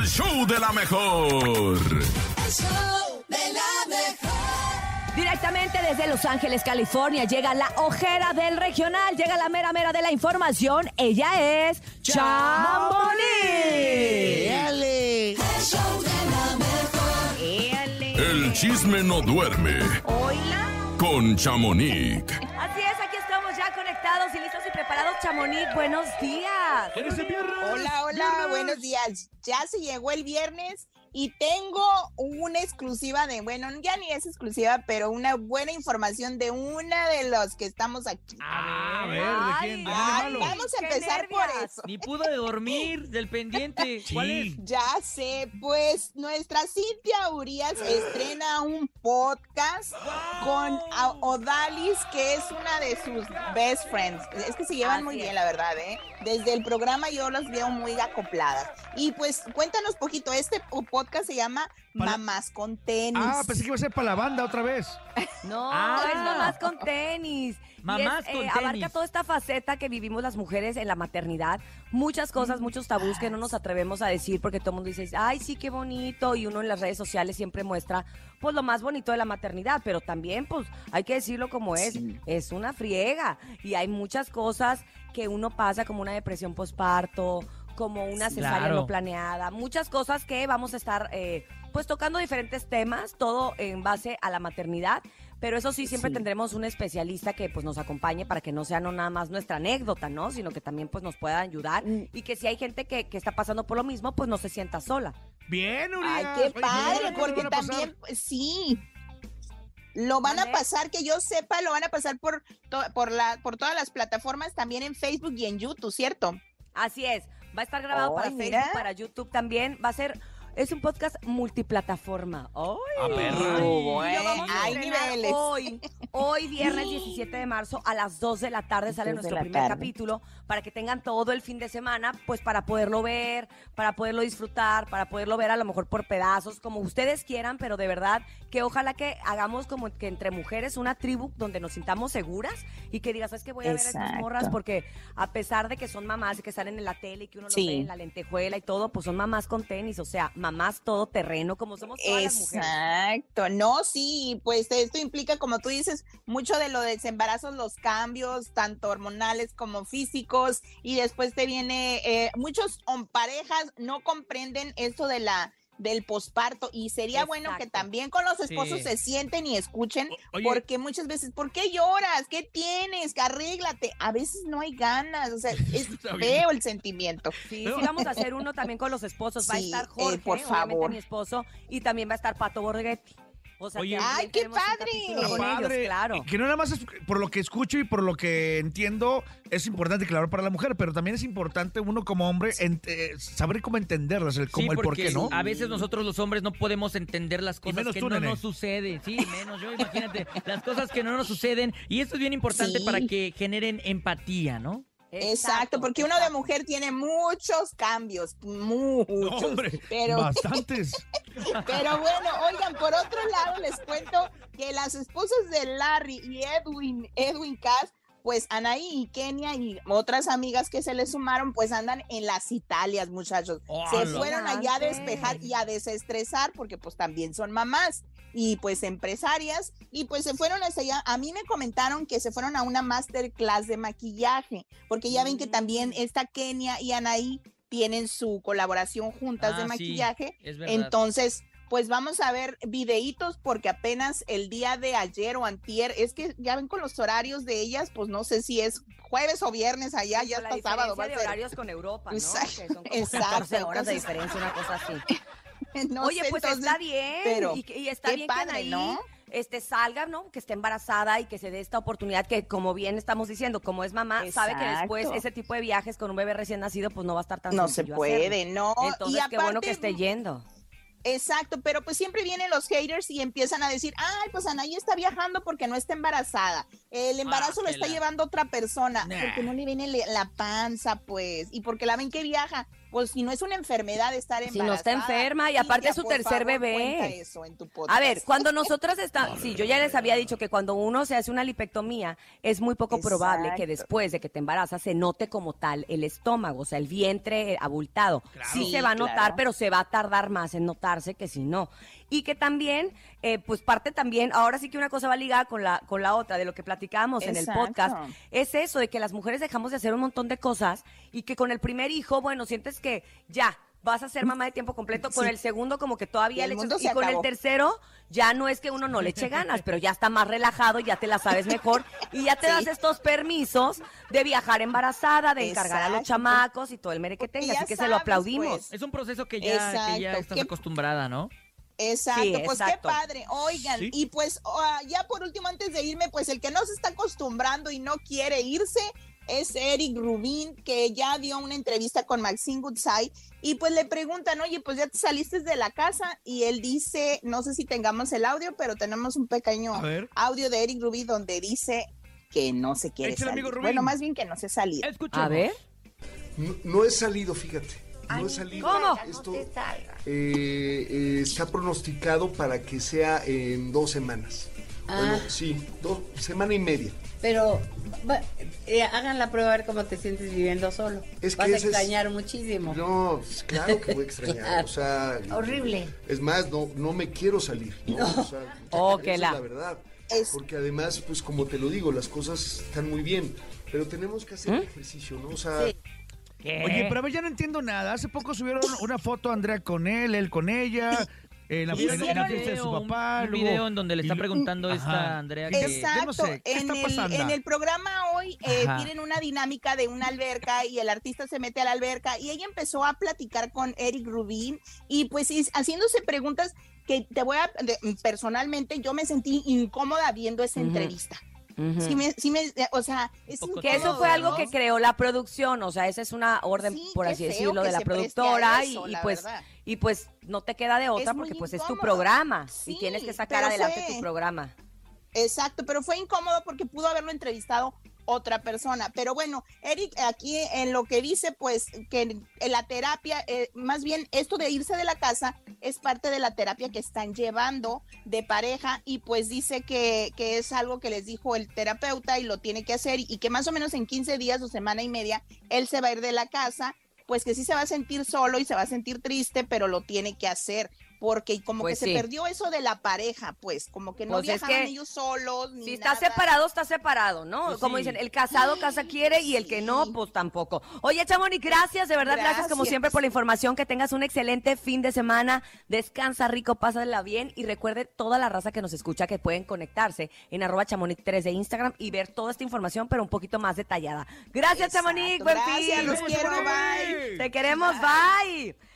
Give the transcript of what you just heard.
el show de la mejor. El show de la mejor. Directamente desde Los Ángeles, California, llega la ojera del regional, llega la mera mera de la información. Ella es Chamonix. El show de la mejor. El chisme no duerme Hola. con Chamonix. Chamonix, buenos días. Hola, hola, buenos días. Ya se llegó el viernes y tengo una exclusiva de, bueno, ya ni es exclusiva, pero una buena información de una de los que estamos aquí. A ver, ¿de Ay, quién? ¿De Ay, quién de malo? vamos a empezar por eso. Ni pudo de dormir del pendiente. ¿Cuál es? Ya sé, pues nuestra Cintia Urias estrena un podcast con a- Odalis, que es una de sus best friends. Es que se llevan Así muy es. bien, la verdad, ¿eh? Desde el programa yo los veo muy acopladas. Y pues cuéntanos poquito, este podcast se llama Para- Mamás con tenis. Ah, pensé que iba a ser para la banda otra vez. No, Ah. es mamás con tenis. Y Mamás es, con eh, tenis. Abarca toda esta faceta que vivimos las mujeres en la maternidad. Muchas cosas, muchos tabús que no nos atrevemos a decir porque todo el mundo dice, ay, sí, qué bonito. Y uno en las redes sociales siempre muestra, pues, lo más bonito de la maternidad. Pero también, pues, hay que decirlo como es. Es una friega. Y hay muchas cosas que uno pasa como una depresión postparto, como una cesárea Claro. no planeada. Muchas cosas que vamos a estar, eh, pues, tocando diferentes temas, todo en base a la maternidad. Pero eso sí, siempre Sí. tendremos un especialista que pues nos acompañe para que no sea no nada más nuestra anécdota, ¿no? Sino que también pues nos pueda ayudar Mm. y que si hay gente que, que está pasando por lo mismo, pues no se sienta sola. Bien, Urias. Ay, qué Oye, ¿y padre, porque también, pues, sí. Lo van a pasar, que yo sepa, lo van a pasar por, to- por, la, por todas las plataformas, también en Facebook y en YouTube, ¿cierto? Así es, va a estar grabado para Facebook, para YouTube también, va a ser, es un podcast multiplataforma. ¡Ay! Ah, perra. Y lo vamos a Hay niveles. hoy, hoy viernes 17 de marzo a las 2 de la tarde sale 2 de nuestro primer tarde. capítulo para que tengan todo el fin de semana, pues para poderlo ver, para poderlo disfrutar, para poderlo ver a lo mejor por pedazos, como ustedes quieran, pero de verdad que ojalá que hagamos como que entre mujeres una tribu donde nos sintamos seguras y que digas, es que voy a ver a estas Exacto. morras porque a pesar de que son mamás y que salen en la tele y que uno Sí. lo ve en la lentejuela y todo, pues son mamás con tenis, o sea, mamás todo terreno, como somos todas las mujeres. Exacto, no, sí, pues esto implica, como tú dices, mucho de lo de los cambios, tanto hormonales como físicos, y después te viene, eh, muchos hom- parejas no comprenden esto de la del posparto y sería bueno que también con los esposos Sí. se sienten y escuchen O- oye. porque muchas veces ¿por qué lloras? ¿qué tienes? arréglate a veces no hay ganas o sea es feo el sentimiento Sí, sí, vamos a hacer uno también con los esposos. Va a estar eh, Jorge, por obviamente favor. mi esposo, y también va a estar Pato Borghetti. O sea, Oye. que ¡Ay, qué padre! ellos, padre. claro. Y Que no nada más es, por lo que escucho y por lo que entiendo, es importante, claro, para la mujer, pero también es importante uno como hombre eh, saber cómo entenderlas, el, cómo, Sí, el por qué, ¿no? A veces nosotros los hombres no podemos entender las cosas menos que tú, no nene. nos suceden. Sí, menos yo, imagínate. las cosas que no nos suceden. Y esto es bien importante Sí. para que generen empatía, ¿no? Exacto, porque uno de exacto. mujer tiene muchos cambios, muchos. No, hombre, pero, bastantes. pero bueno, oigan, por otro lado les cuento que las esposas de Larry y Edwin, Edwin Cass, pues Anaí y Kenia y otras amigas que se les sumaron, pues andan en las Italias, muchachos. se fueron allá a despejar y a desestresar, porque pues también son mamás y pues empresarias, y pues se fueron hacia allá. A mí me comentaron que se fueron a una masterclass de maquillaje, porque ya ven que también Mm. esta Kenia y Anaí tienen su colaboración juntas de Ah, sí, maquillaje. es verdad. Entonces, pues vamos a ver videitos porque apenas el día de ayer o antier, es que ya ven con los horarios de ellas, pues no sé si es jueves o viernes allá, ya hasta sábado va a de ser. horarios con Europa, ¿no? Exacto, Que son como exacto, 14 horas de entonces- diferencia, una cosa así. No Oye, sé, pues entonces, está bien. pero y, y está qué bien padre, que Anaí ¿no? Este, salga, ¿no? Que esté embarazada y que se dé esta oportunidad que, como bien estamos diciendo, como es mamá, sabe que después ese tipo de viajes con un bebé recién nacido, pues no va a estar tan no se puede, hacerlo. no. Entonces, y qué bueno que aparte, esté yendo. Exacto, pero pues siempre vienen los haters y empiezan a decir, ay, pues Anaí está viajando porque no está embarazada. El embarazo lo está la- llevando otra persona, Nah. porque no le viene la panza, pues, y porque la ven que viaja. Pues si no es una enfermedad estar Si embarazada. no está enferma y aparte es su tercer favor, bebé. cuenta eso en tu A ver, cuando nosotras estamos, sí, yo ya les había dicho que cuando uno se hace una lipectomía es muy poco probable que después de que te embarazas se note como tal el estómago, o sea, el vientre eh, abultado. Sí, Sí, se va a notar, claro. pero se va a tardar más en notarse que si no. Y que también, eh, pues parte también, ahora sí que una cosa va ligada con la, con la otra, de lo que platicábamos en el podcast, es eso, de que las mujeres dejamos de hacer un montón de cosas y que con el primer hijo, bueno, sientes que ya vas a ser mamá de tiempo completo, con Sí. el segundo como que todavía Y el le echas- y con el tercero ya no es que uno no le eche ganas, pero ya está más relajado, ya te la sabes mejor y ya te Sí. das estos permisos de viajar embarazada, de encargar a los chamacos y todo el mere que Porque tenga, ya así que se lo aplaudimos. pues. Es un proceso que ya, que ya estás ¿Qué- acostumbrada, ¿no? Exacto, Sí, pues exacto. qué padre. Oigan, Sí. y pues ah, ya por último, antes de irme, pues el que no se está acostumbrando y no quiere irse es Eric Rubin, que ya dio una entrevista con Maxine Goodside y pues le preguntan, oye, pues ya te saliste de la casa y él dice, no sé si tengamos el audio, pero tenemos un pequeño audio de Eric Rubin donde dice que no se quiere Échale, salir. amigo. Bueno, más bien que no se salir. Escuchemos. A ver. No, no he salido, fíjate. No he salido. ¿Cómo? Esto eh, eh, está pronosticado para que sea en dos semanas. Bueno, sí, dos, semana y media. Pero va- eh, hagan la prueba a ver cómo te sientes viviendo solo. Es que Vas a es- extrañar muchísimo. No, pues, claro que voy a extrañar. O sea, Horrible. Es más, no, no me quiero salir. ¿no? O sea, Oh, es la- la verdad. Es- Porque además, pues como te lo digo, las cosas están muy bien. Pero tenemos que hacer ejercicio, ¿no? O sea, Sí. ¿Qué? Oye, pero a ver, ya no entiendo nada. Hace poco subieron una foto Andrea con él, él con ella, en la, en la fiesta de su papá. Un luego- video en donde le está y- preguntando esta Ajá. Andrea Y- que... Exacto. no sé, ¿qué en, está el, en el programa hoy eh, tienen una dinámica de una alberca y el artista se mete a la alberca y ella empezó a platicar con Eric Rubin y pues is- haciéndose preguntas que te voy a, de- personalmente yo me sentí incómoda viendo esa entrevista. Ujú. Sí me, sí me, o sea, es Que eso fue algo que creó la producción, o sea, esa es una orden, Sí, por así decirlo, de la productora y, eso, y la pues verdad. y pues no te queda de otra Es porque pues es tu programa y tienes que sacar adelante fue- tu programa. Exacto, pero fue incómodo porque pudo haberlo entrevistado otra persona. Pero bueno, Eric aquí en lo que dice, pues que en la terapia, eh, más bien esto de irse de la casa es parte de la terapia que están llevando de pareja y pues dice que, que es algo que les dijo el terapeuta y lo tiene que hacer y que más o menos en 15 días o semana y media él se va a ir de la casa. Pues que sí se va a sentir solo y se va a sentir triste, pero lo tiene que hacer porque como Pues que sí. se perdió eso de la pareja, pues como que no Pues es viajaban que ellos solos. Ni Si está nada. separado, está separado, ¿no? Pues Como sí. dicen, el casado casa quiere y el que no, pues tampoco. Oye, Chamonix, gracias, de verdad, gracias. como siempre por la información, que tengas un excelente fin de semana, descansa rico, pásala bien y recuerde toda la raza que nos escucha que pueden conectarse en arroba chamonix 3 de Instagram y ver toda esta información, pero un poquito más detallada. Gracias, Exacto. Chamonix, buen Gracias, fin. los quiero, bye. Te queremos, bye.